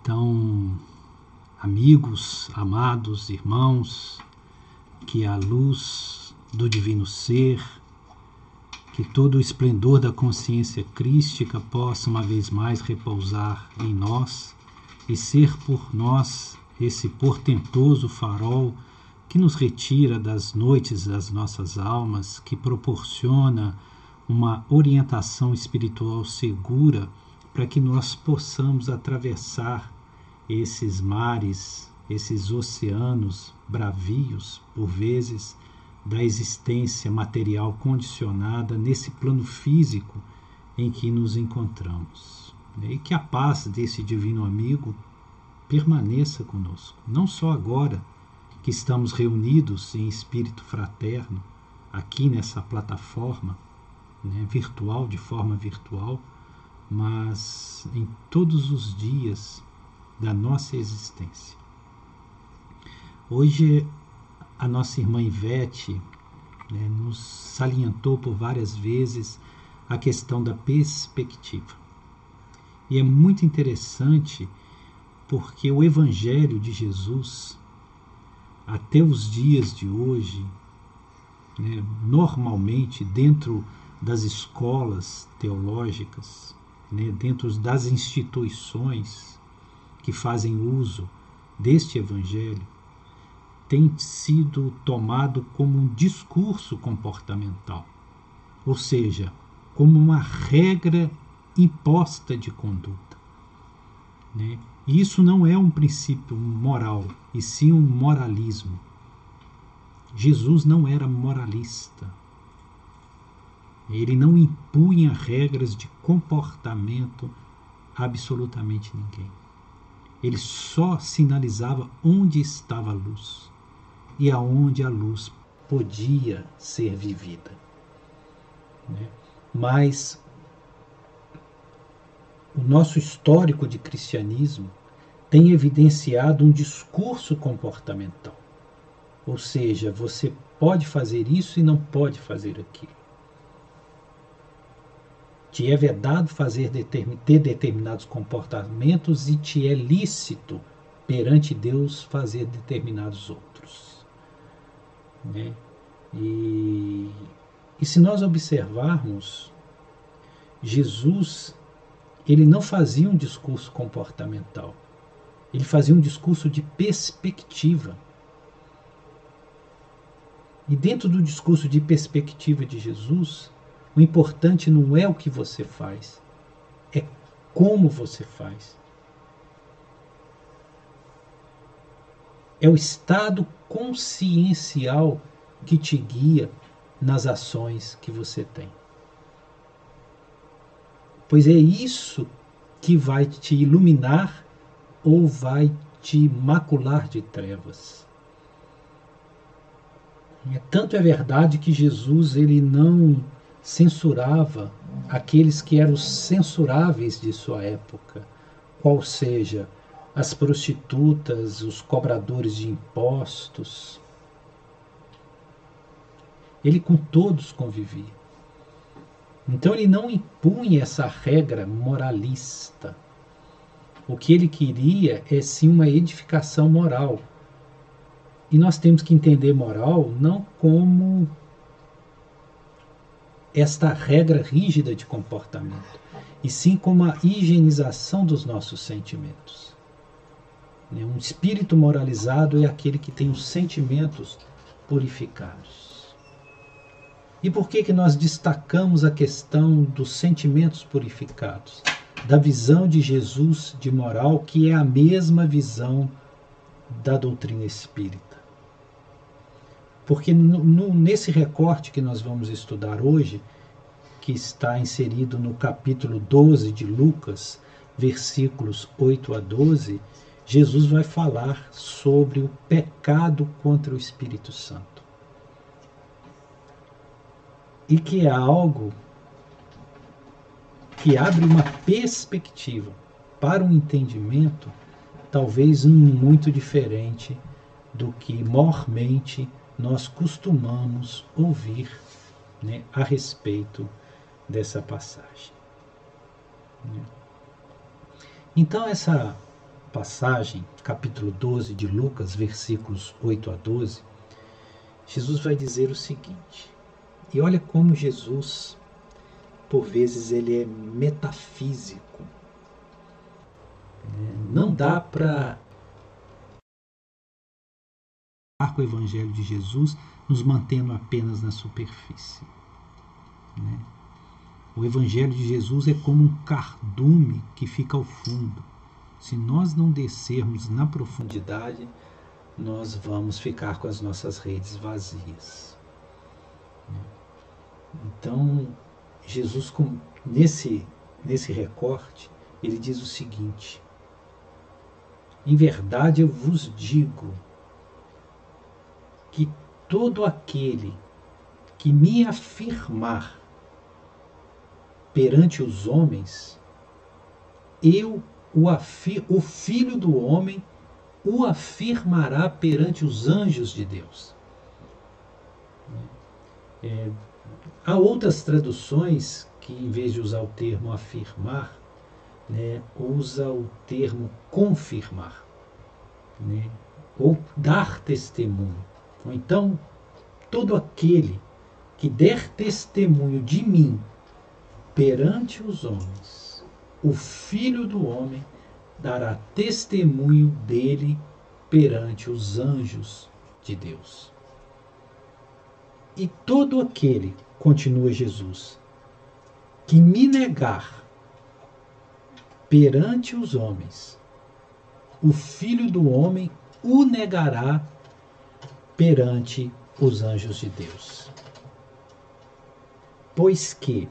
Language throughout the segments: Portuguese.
Então, amigos, amados, irmãos, que a luz do divino ser, que todo o esplendor da consciência crística possa uma vez mais repousar em nós e ser por nós esse portentoso farol que nos retira das noites das nossas almas, que proporciona uma orientação espiritual segura para que nós possamos atravessar esses mares, esses oceanos bravios, por vezes, da existência material condicionada nesse plano físico em que nos encontramos. E que a paz desse divino amigo permaneça conosco, não só agora que estamos reunidos em espírito fraterno, aqui nessa plataforma né, virtual, de forma virtual, mas em todos os dias da nossa existência. Hoje, a nossa irmã Ivete né, nos salientou por várias vezes a questão da perspectiva. E é muito interessante porque o Evangelho de Jesus, até os dias de hoje, né, normalmente dentro das escolas teológicas, né, dentro das instituições que fazem uso deste Evangelho, tem sido tomado como um discurso comportamental, ou seja, como uma regra imposta de conduta. Né? E isso não é um princípio moral, e sim um moralismo. Jesus não era moralista. Ele não impunha regras de comportamento a absolutamente ninguém. Ele só sinalizava onde estava a luz e aonde a luz podia ser vivida. Né? Mas o nosso histórico de cristianismo tem evidenciado um discurso comportamental. Ou seja, você pode fazer isso e não pode fazer aquilo. Te é vedado fazer ter determinados comportamentos e te é lícito perante Deus fazer determinados outros. Né? E, e se nós observarmos, Jesus ele não fazia um discurso comportamental ele fazia um discurso de perspectiva. E dentro do discurso de perspectiva de Jesus, o importante não é o que você faz, é como você faz. É o estado consciencial que te guia nas ações que você tem. Pois é isso que vai te iluminar ou vai te macular de trevas. É, tanto é verdade que Jesus ele não censurava aqueles que eram censuráveis de sua época, qual seja as prostitutas, os cobradores de impostos. Ele com todos convivia. Então ele não impunha essa regra moralista o que ele queria é sim uma edificação moral. E nós temos que entender moral não como esta regra rígida de comportamento, e sim como a higienização dos nossos sentimentos. Né, um espírito moralizado é aquele que tem os sentimentos purificados. E por que, que nós destacamos a questão dos sentimentos purificados? da visão de Jesus de moral, que é a mesma visão da doutrina espírita. Porque no, no, nesse recorte que nós vamos estudar hoje, que está inserido no capítulo 12 de Lucas, versículos 8 a 12, Jesus vai falar sobre o pecado contra o Espírito Santo. E que é algo que abre uma perspectiva para um entendimento talvez muito diferente do que mormente nós costumamos ouvir né, a respeito dessa passagem. Né. Então, essa passagem, capítulo 12 de Lucas, versículos 8 a 12, Jesus vai dizer o seguinte: e olha como Jesus, por vezes, ele é metafísico. Não dá para o Evangelho de Jesus nos mantendo apenas na superfície. Né? O Evangelho de Jesus é como um cardume que fica ao fundo. Se nós não descermos na profundidade, nós vamos ficar com as nossas redes vazias. Então, Jesus, nesse, nesse recorte, ele diz o seguinte: Em verdade eu vos digo que todo aquele que me afirmar perante os homens, eu o, afir, o Filho do Homem o afirmará perante os anjos de Deus. É, Há outras traduções que, em vez de usar o termo afirmar, né, usa o termo confirmar, né, ou dar testemunho. Ou então, todo aquele que der testemunho de mim perante os homens, o Filho do Homem dará testemunho dele perante os anjos de Deus. E todo aquele continua Jesus, que me negar perante os homens, o filho do homem o negará perante os anjos de Deus. Pois que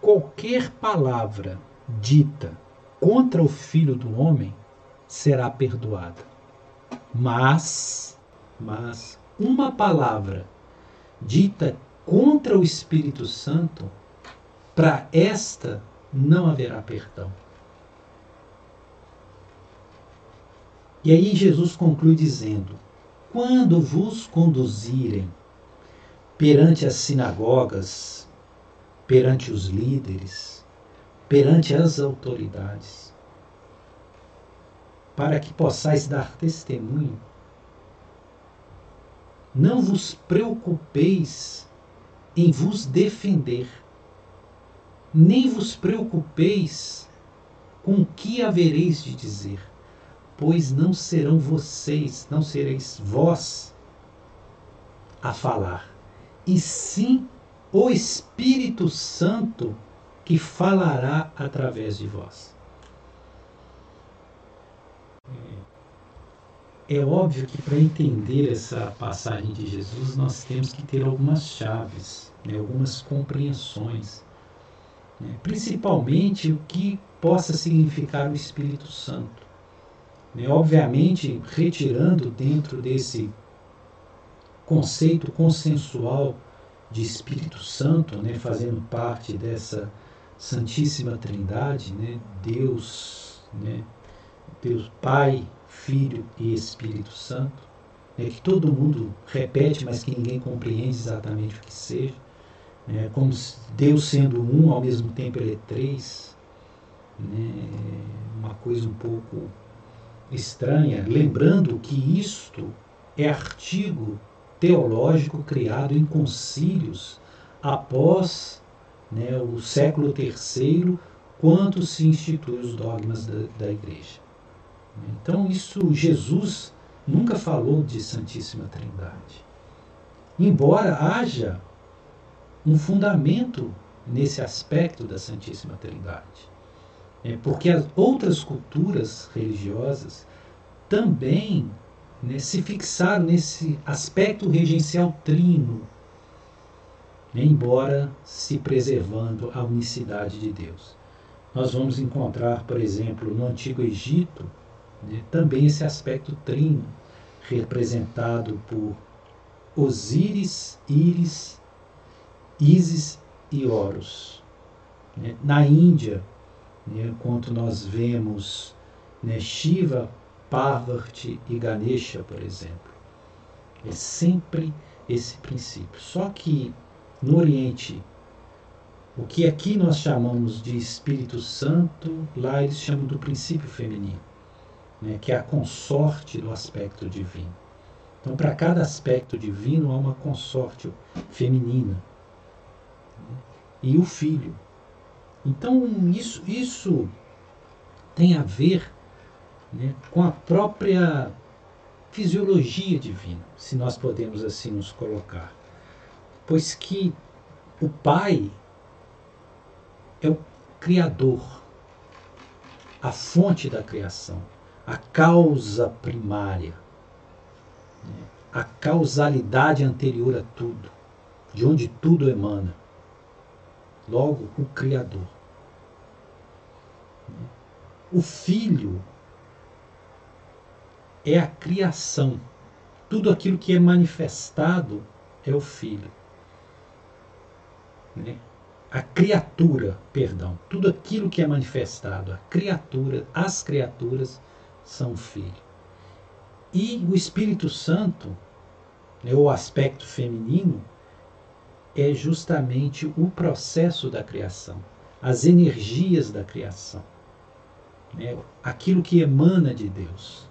qualquer palavra dita contra o filho do homem será perdoada. Mas, mas uma palavra dita contra o Espírito Santo, para esta não haverá perdão. E aí Jesus conclui dizendo: Quando vos conduzirem perante as sinagogas, perante os líderes, perante as autoridades, para que possais dar testemunho não vos preocupeis em vos defender, nem vos preocupeis com o que havereis de dizer, pois não serão vocês, não sereis vós a falar, e sim o Espírito Santo que falará através de vós. É óbvio que para entender essa passagem de Jesus, nós temos que ter algumas chaves, né, algumas compreensões. Né, principalmente o que possa significar o Espírito Santo. Né, obviamente, retirando dentro desse conceito consensual de Espírito Santo, né, fazendo parte dessa Santíssima Trindade, né, Deus, né, Deus Pai, Filho e Espírito Santo, né, que todo mundo repete, mas que ninguém compreende exatamente o que seja, né, como Deus sendo um, ao mesmo tempo ele é três, né, uma coisa um pouco estranha, lembrando que isto é artigo teológico criado em concílios após né, o século III, quando se institui os dogmas da, da igreja. Então, isso, Jesus nunca falou de Santíssima Trindade. Embora haja um fundamento nesse aspecto da Santíssima Trindade. É porque as outras culturas religiosas também né, se fixaram nesse aspecto regencial trino, né, embora se preservando a unicidade de Deus. Nós vamos encontrar, por exemplo, no Antigo Egito, né? Também esse aspecto trino, representado por Osíris, Íris, Ísis e Horus. Né? Na Índia, né, quando nós vemos né, Shiva, Parvati e Ganesha, por exemplo, é sempre esse princípio. Só que no Oriente O que aqui nós chamamos de Espírito Santo, lá eles chamam do princípio feminino, né, que é a consorte do aspecto divino. Então, para cada aspecto divino há uma consorte feminina. Né, e o filho. Então, isso, isso tem a ver né, com a própria fisiologia divina, se nós podemos assim nos colocar. Pois que o Pai é o Criador, a fonte da criação, a causa primária, né, a causalidade anterior a tudo, de onde tudo emana. Logo, o Criador. O Filho é a criação. Tudo aquilo que é manifestado é o Filho. Né? A criatura, perdão, tudo aquilo que é manifestado, a criatura, as criaturas são Filho. E o Espírito Santo, né, o aspecto feminino, é justamente o processo da criação, as energias da criação, né? aquilo que emana de Deus.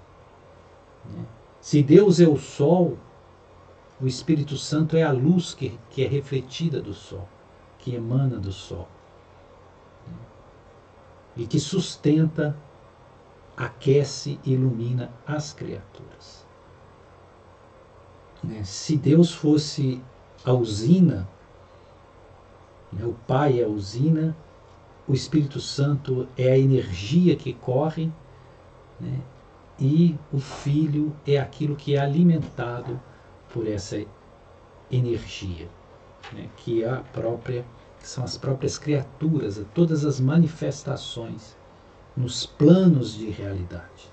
Né? Se Deus é o Sol, o Espírito Santo é a luz que, que é refletida do Sol, que emana do Sol. Né? E que sustenta, aquece e ilumina as criaturas. Né? Se Deus fosse a usina, né? o Pai é a usina, o Espírito Santo é a energia que corre, né? e o filho é aquilo que é alimentado por essa energia, né, que é a própria, são as próprias criaturas, todas as manifestações nos planos de realidade,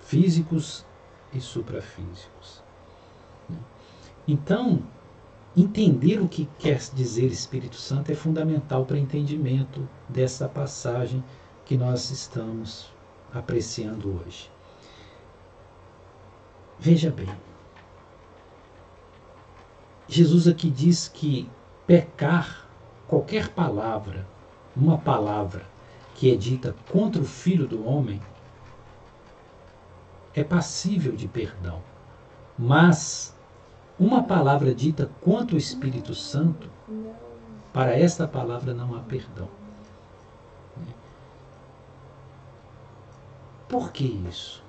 físicos e suprafísicos. Né. Então, entender o que quer dizer Espírito Santo é fundamental para o entendimento dessa passagem que nós estamos apreciando hoje. Veja bem, Jesus aqui diz que pecar, qualquer palavra, uma palavra que é dita contra o Filho do Homem, é passível de perdão. Mas uma palavra dita contra o Espírito Santo, para esta palavra não há perdão. Por que isso?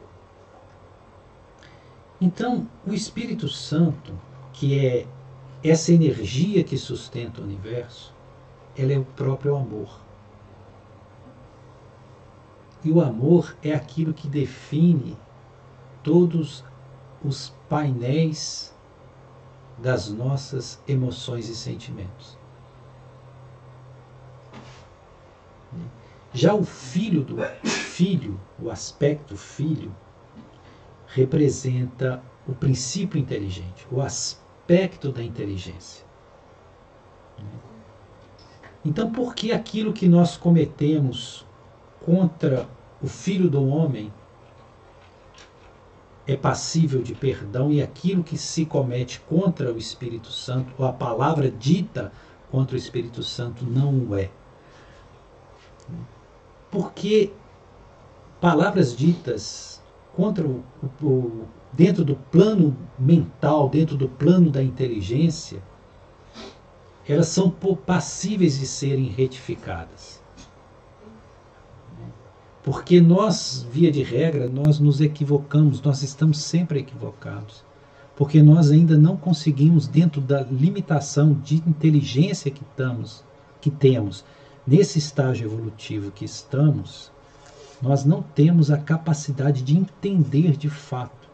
Então, o Espírito Santo, que é essa energia que sustenta o universo, ela é o próprio amor. E o amor é aquilo que define todos os painéis das nossas emoções e sentimentos. Já o filho do filho, o aspecto filho, representa o princípio inteligente, o aspecto da inteligência. Então, por que aquilo que nós cometemos contra o Filho do Homem é passível de perdão e aquilo que se comete contra o Espírito Santo, ou a palavra dita contra o Espírito Santo, não o é? Porque palavras ditas contra o, o, dentro do plano mental, dentro do plano da inteligência, elas são passíveis de serem retificadas. Porque nós, via de regra, nós nos equivocamos, nós estamos sempre equivocados. Porque nós ainda não conseguimos, dentro da limitação de inteligência que, estamos, que temos, nesse estágio evolutivo que estamos, nós não temos a capacidade de entender de fato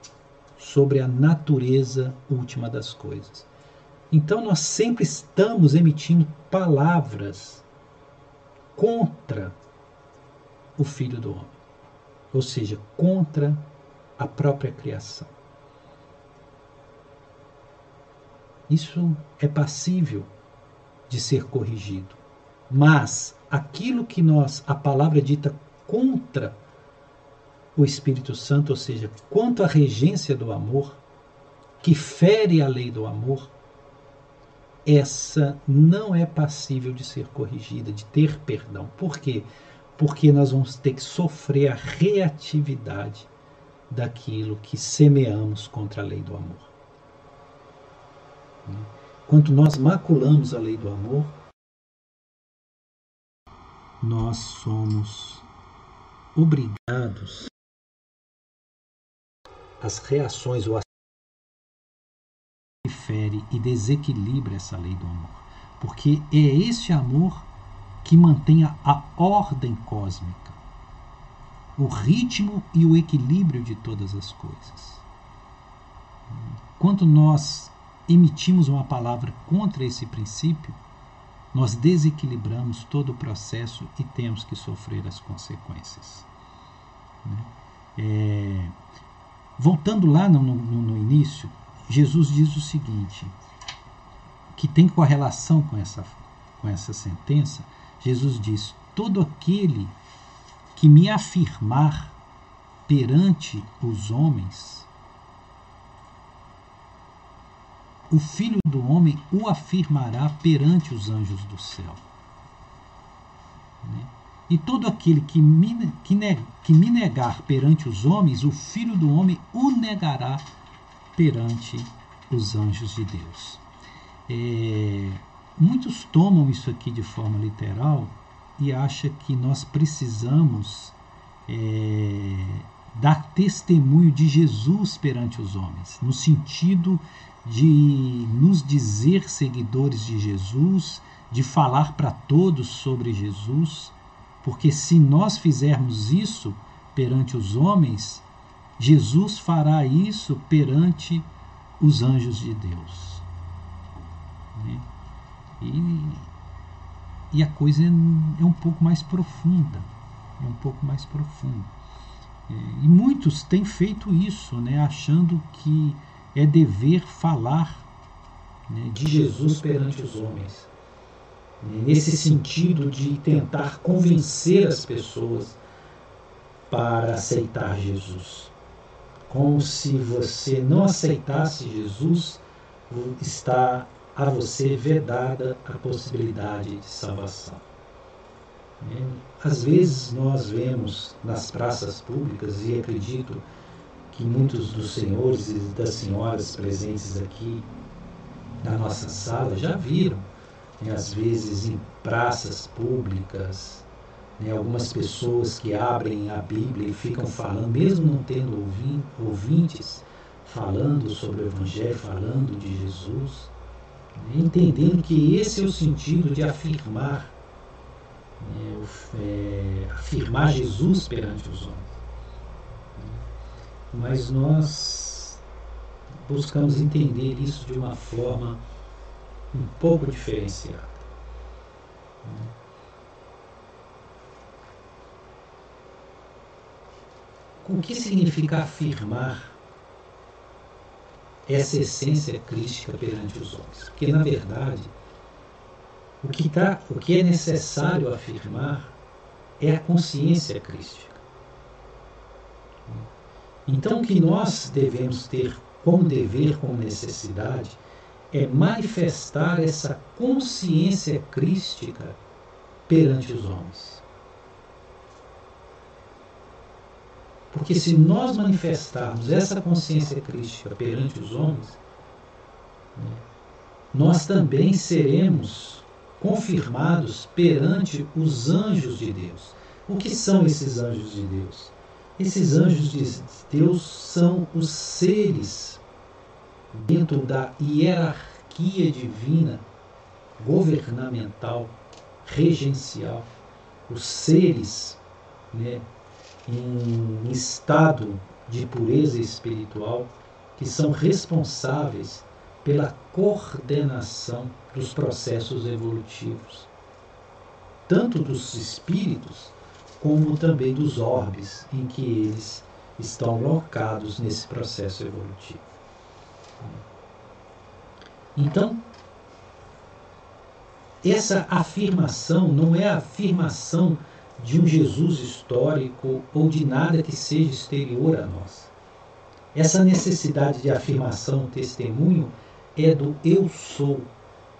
sobre a natureza última das coisas. Então nós sempre estamos emitindo palavras contra o Filho do Homem, ou seja, contra a própria criação. Isso é passível de ser corrigido. Mas aquilo que nós, a palavra dita contra o Espírito Santo, ou seja, quanto à regência do amor, que fere a lei do amor, essa não é passível de ser corrigida, de ter perdão. Por quê? Porque nós vamos ter que sofrer a reatividade daquilo que semeamos contra a lei do amor. Quando nós maculamos a lei do amor, nós somos obrigados as reações ou as fere e desequilibra essa lei do amor, porque é esse amor que mantém a ordem cósmica, o ritmo e o equilíbrio de todas as coisas. Quando nós emitimos uma palavra contra esse princípio, nós desequilibramos todo o processo e temos que sofrer as consequências. Né? É, voltando lá no, no, no, início, Jesus diz o seguinte, que tem correlação com essa, com essa sentença. Jesus diz: Todo aquele que me afirmar perante os homens, o Filho do Homem o afirmará perante os anjos do céu. Né? E todo aquele que me, que, ne, que me negar perante os homens, o Filho do Homem o negará perante os anjos de Deus. É, muitos tomam isso aqui de forma literal e acham que nós precisamos é, dar testemunho de Jesus perante os homens, no sentido de nos dizer seguidores de Jesus, de falar para todos sobre Jesus, porque se nós fizermos isso perante os homens, Jesus fará isso perante os anjos de Deus. Né? E, e a coisa é, é um pouco mais profunda. É um pouco mais profunda. É, e muitos têm feito isso, né, achando que é dever falar né, de Jesus perante os homens. Nesse sentido de tentar convencer as pessoas para aceitar Jesus. Como se você não aceitasse Jesus, está a você vedada a possibilidade de salvação. Às vezes nós vemos nas praças públicas, e acredito que muitos dos senhores e das senhoras presentes aqui na nossa sala já viram, né, às vezes em praças públicas, né, algumas pessoas que abrem a Bíblia e ficam falando, mesmo não tendo ouvintes, falando sobre o Evangelho, falando de Jesus, entendendo que esse é o sentido de afirmar, né, é, afirmar Jesus perante os homens mas nós buscamos entender isso de uma forma um pouco diferenciada. O que significa afirmar essa essência crística perante os homens? Porque, na verdade, o que, tá, o que é necessário afirmar é a consciência crística. Então, o que nós devemos ter como dever, como necessidade, é manifestar essa consciência crística perante os homens. Porque se nós manifestarmos essa consciência crística perante os homens, né, nós também seremos confirmados perante os anjos de Deus. O que são esses anjos de Deus? Esses anjos de Deus são os seres dentro da hierarquia divina, governamental, regencial, os seres né, em estado de pureza espiritual que são responsáveis pela coordenação dos processos evolutivos, tanto dos espíritos como também dos orbes em que eles estão locados nesse processo evolutivo. Então, essa afirmação não é a afirmação de um Jesus histórico ou de nada que seja exterior a nós. Essa necessidade de afirmação, testemunho, é do eu sou,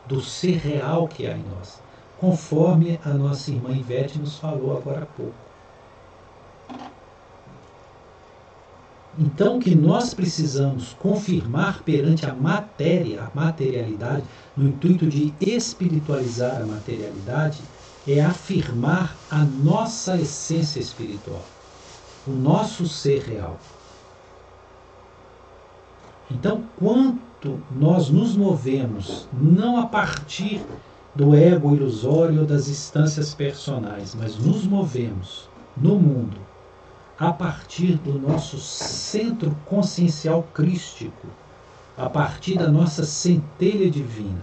do ser real que há em nós, conforme a nossa irmã Ivete nos falou agora há pouco. Então, o que nós precisamos confirmar perante a matéria, a materialidade, no intuito de espiritualizar a materialidade, é afirmar a nossa essência espiritual, o nosso ser real. Então, quanto nós nos movemos não a partir do ego ilusório das instâncias personais, mas nos movemos no mundo a partir do nosso centro consciencial crístico, a partir da nossa centelha divina.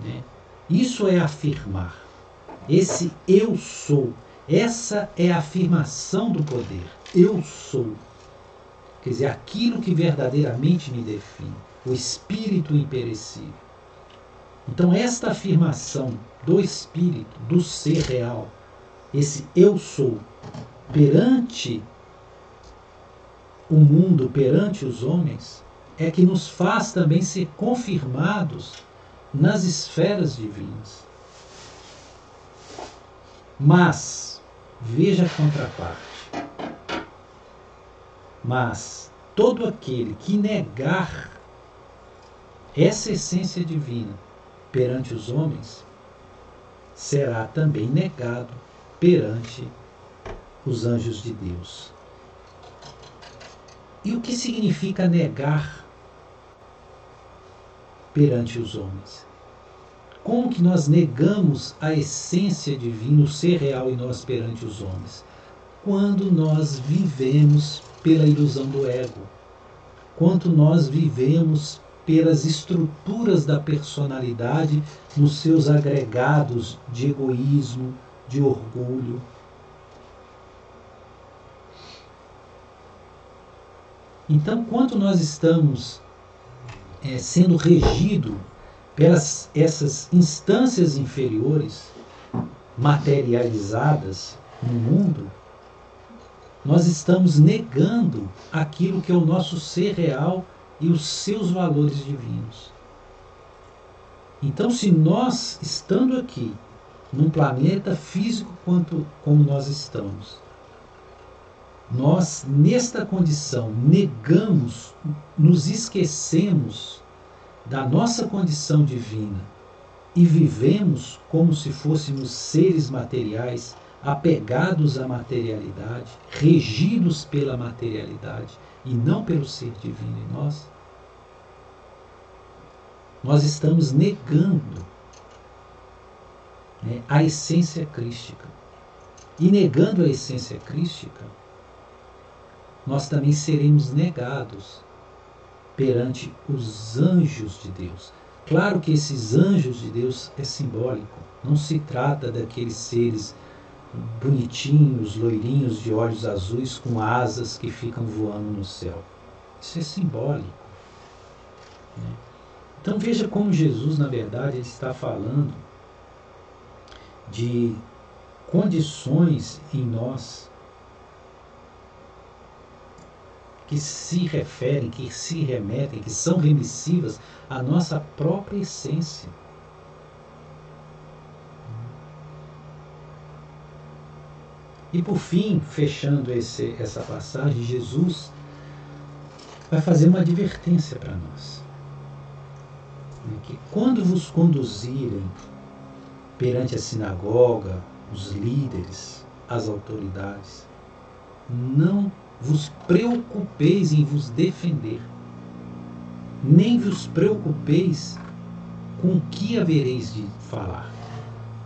Né? Isso é afirmar. Esse eu sou. Essa é a afirmação do poder. Eu sou. Quer dizer, aquilo que verdadeiramente me define. O espírito imperecível. Então, esta afirmação do espírito, do ser real, esse eu sou, perante o mundo, perante os homens, é que nos faz também ser confirmados nas esferas divinas. Mas, veja a contraparte. Mas todo aquele que negar essa essência divina perante os homens será também negado perante os anjos de Deus. E o que significa negar perante os homens? Como que nós negamos a essência divina, o ser real em nós perante os homens? Quando nós vivemos pela ilusão do ego, quando nós vivemos pelas estruturas da personalidade nos seus agregados de egoísmo, de orgulho, Então, quanto nós estamos é, sendo regido pelas essas instâncias inferiores materializadas no mundo, nós estamos negando aquilo que é o nosso ser real e os seus valores divinos. Então, se nós, estando aqui, num planeta físico quanto como nós estamos, nós, nesta condição, negamos, nos esquecemos da nossa condição divina e vivemos como se fôssemos seres materiais, apegados à materialidade, regidos pela materialidade e não pelo ser divino em nós, nós estamos negando né, a essência crística. E negando a essência crística, nós também seremos negados perante os anjos de Deus. Claro que esses anjos de Deus é simbólico, não se trata daqueles seres bonitinhos, loirinhos, de olhos azuis, com asas que ficam voando no céu. Isso é simbólico. Né? Então veja como Jesus, na verdade, está falando de condições em nós que se referem, que se remetem, que são remissivas à nossa própria essência. E por fim, fechando esse, essa passagem, Jesus vai fazer uma advertência para nós. Né, que quando vos conduzirem perante a sinagoga, os líderes, as autoridades, não vos preocupeis em vos defender, nem vos preocupeis com o que havereis de falar,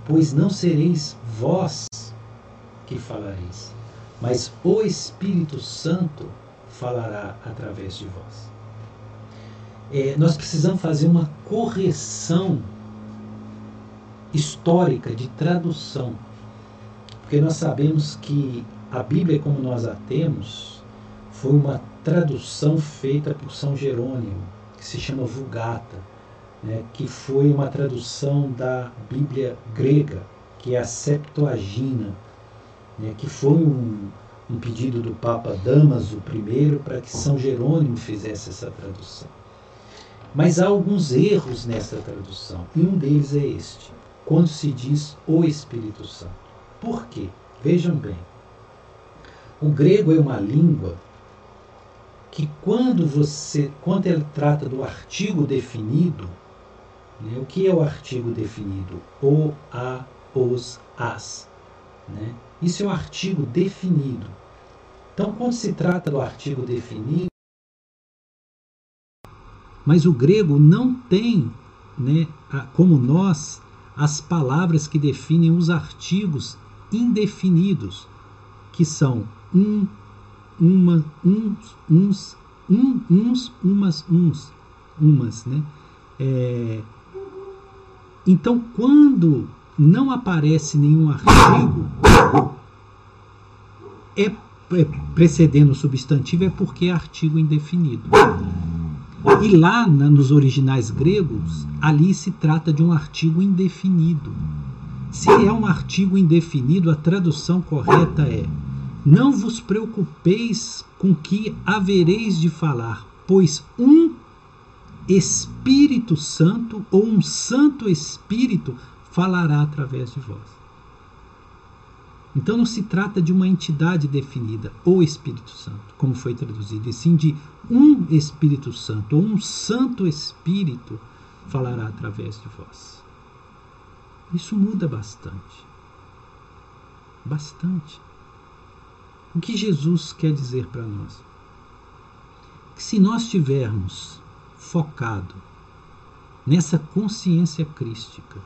pois não sereis vós que falareis, mas o Espírito Santo falará através de vós. É, nós precisamos fazer uma correção histórica de tradução, porque nós sabemos que a Bíblia, como nós a temos, foi uma tradução feita por São Jerônimo, que se chama Vulgata, né, que foi uma tradução da Bíblia grega, que é a Septuaginta, né, que foi um, um pedido do Papa Damaso I para que São Jerônimo fizesse essa tradução. Mas há alguns erros nessa tradução, e um deles é este, quando se diz o Espírito Santo. Por quê? Vejam bem. O grego é uma língua que quando você, quando ele trata do artigo definido, né, o que é o artigo definido? O, a, os, as. Né? Isso é um artigo definido. Então, quando se trata do artigo definido, mas o grego não tem, né, como nós, as palavras que definem os artigos indefinidos, que são um, uma, uns, uns, um, uns, umas, uns, umas, né? É, então, quando não aparece nenhum artigo, é, é precedendo o substantivo é porque é artigo indefinido. E lá na, nos originais gregos, ali se trata de um artigo indefinido. Se é um artigo indefinido, a tradução correta é: Não vos preocupeis com que havereis de falar, pois um Espírito Santo ou um Santo Espírito falará através de vós. Então não se trata de uma entidade definida, o Espírito Santo, como foi traduzido, e sim de um Espírito Santo, ou um Santo Espírito falará através de vós. Isso muda bastante. Bastante. O que Jesus quer dizer para nós? Que se nós tivermos focado nessa consciência crística,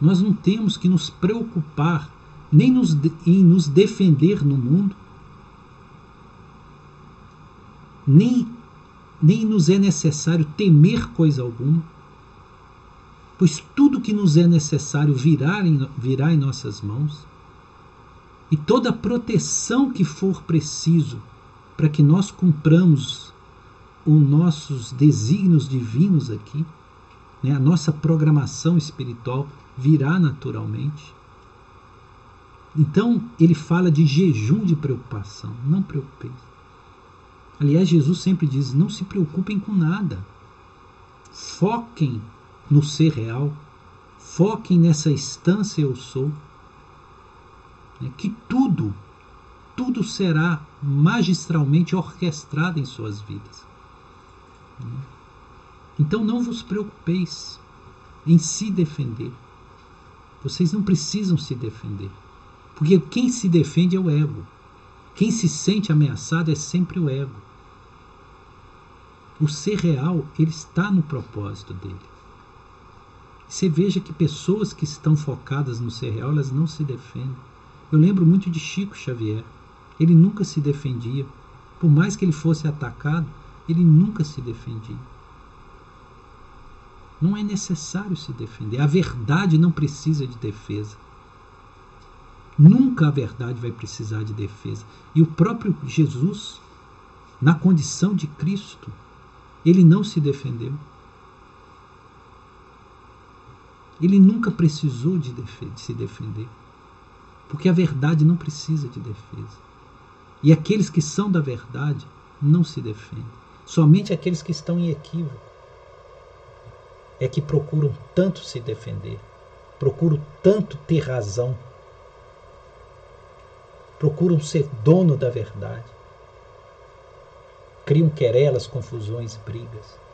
nós não temos que nos preocupar nem nos, em nos defender no mundo, nem, nem nos é necessário temer coisa alguma, pois tudo que nos é necessário virá em, virá em nossas mãos, e toda proteção que for preciso para que nós cumpramos os nossos desígnios divinos aqui, né, a nossa programação espiritual virá naturalmente. Então ele fala de jejum de preocupação. Não preocupeis. Aliás, Jesus sempre diz: não se preocupem com nada. Foquem no ser real. Foquem nessa instância eu sou. É que tudo, tudo será magistralmente orquestrado em suas vidas. Então não vos preocupeis em se defender. Vocês não precisam se defender. Porque quem se defende é o ego. Quem se sente ameaçado é sempre o ego. O ser real, ele está no propósito dele. Você veja que pessoas que estão focadas no ser real, elas não se defendem. Eu lembro muito de Chico Xavier. Ele nunca se defendia. Por mais que ele fosse atacado, ele nunca se defendia. Não é necessário se defender. A verdade não precisa de defesa. Nunca a verdade vai precisar de defesa. E o próprio Jesus, na condição de Cristo, ele não se defendeu. Ele nunca precisou de, de se defender. Porque a verdade não precisa de defesa. E aqueles que são da verdade não se defendem. Somente aqueles que estão em equívoco é que procuram tanto se defender, procuram tanto ter razão, procuram ser dono da verdade, criam querelas, confusões, brigas.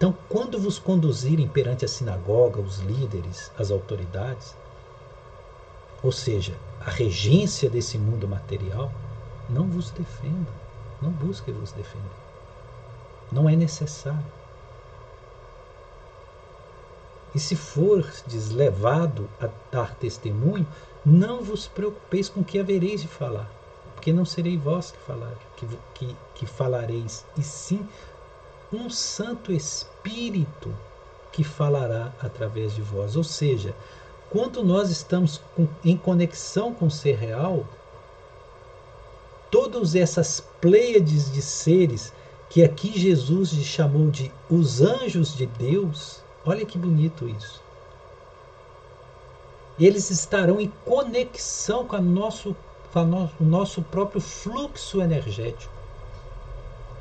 Então, quando vos conduzirem perante a sinagoga, os líderes, as autoridades, ou seja, a regência desse mundo material, não vos defendam, não busquem vos defender. Não é necessário. E se fordes levado a dar testemunho, não vos preocupeis com o que havereis de falar, porque não serei vós que, falar, que, que, que falareis, e sim um Santo Espírito que falará através de vós. Ou seja, quando nós estamos com, em conexão com o ser real, todas essas pleiades de seres que aqui Jesus chamou de os anjos de Deus, olha que bonito isso. Eles estarão em conexão com, a nosso, com a no, o nosso próprio fluxo energético.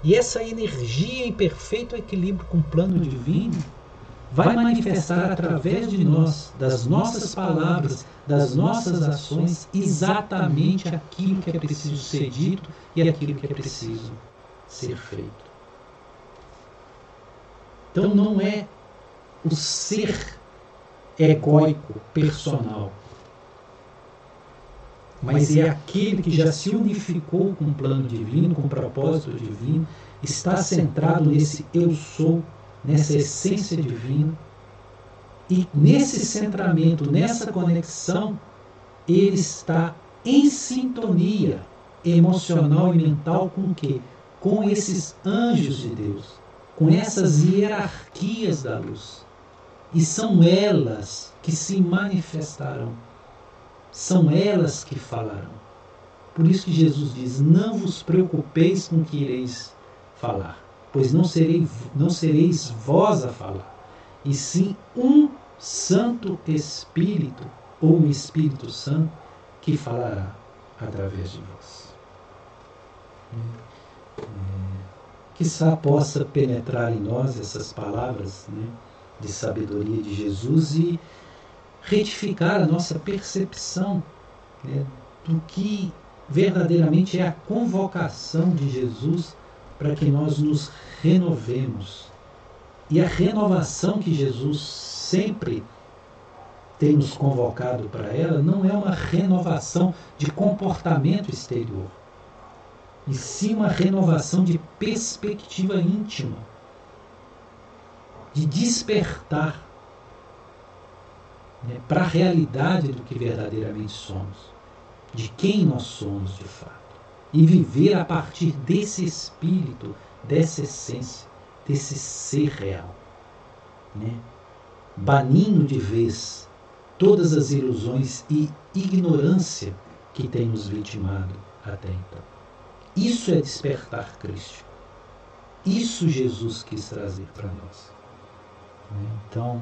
E essa energia em perfeito equilíbrio com o plano divino vai manifestar através de nós, das nossas palavras, das nossas ações, exatamente aquilo que é preciso ser dito e aquilo que é preciso ser feito. Então não é o ser egóico, personal, mas é aquele que já se unificou com o plano divino, com o propósito divino, está centrado nesse eu sou nessa essência divina. E nesse centramento, nessa conexão, ele está em sintonia emocional e mental com o quê? Com esses anjos de Deus, com essas hierarquias da luz. E são elas que se manifestarão. São elas que falarão. Por isso que Jesus diz: Não vos preocupeis com o que ireis falar pois não, serei, não sereis vós a falar, e sim um Santo Espírito, ou o Espírito Santo, que falará através de vós. É, quizá possa penetrar em nós essas palavras né, de sabedoria de Jesus e retificar a nossa percepção né, do que verdadeiramente é a convocação de Jesus para que nós nos renovemos. E a renovação que Jesus sempre tem nos convocado para ela não é uma renovação de comportamento exterior, e sim uma renovação de perspectiva íntima, de despertar né, para a realidade do que verdadeiramente somos, de quem nós somos de fato e viver a partir desse espírito, dessa essência, desse ser real. Né? Banindo de vez todas as ilusões e ignorância que tem nos vitimado até então. Isso é despertar Cristo. Isso Jesus quis trazer para nós. Né? Então,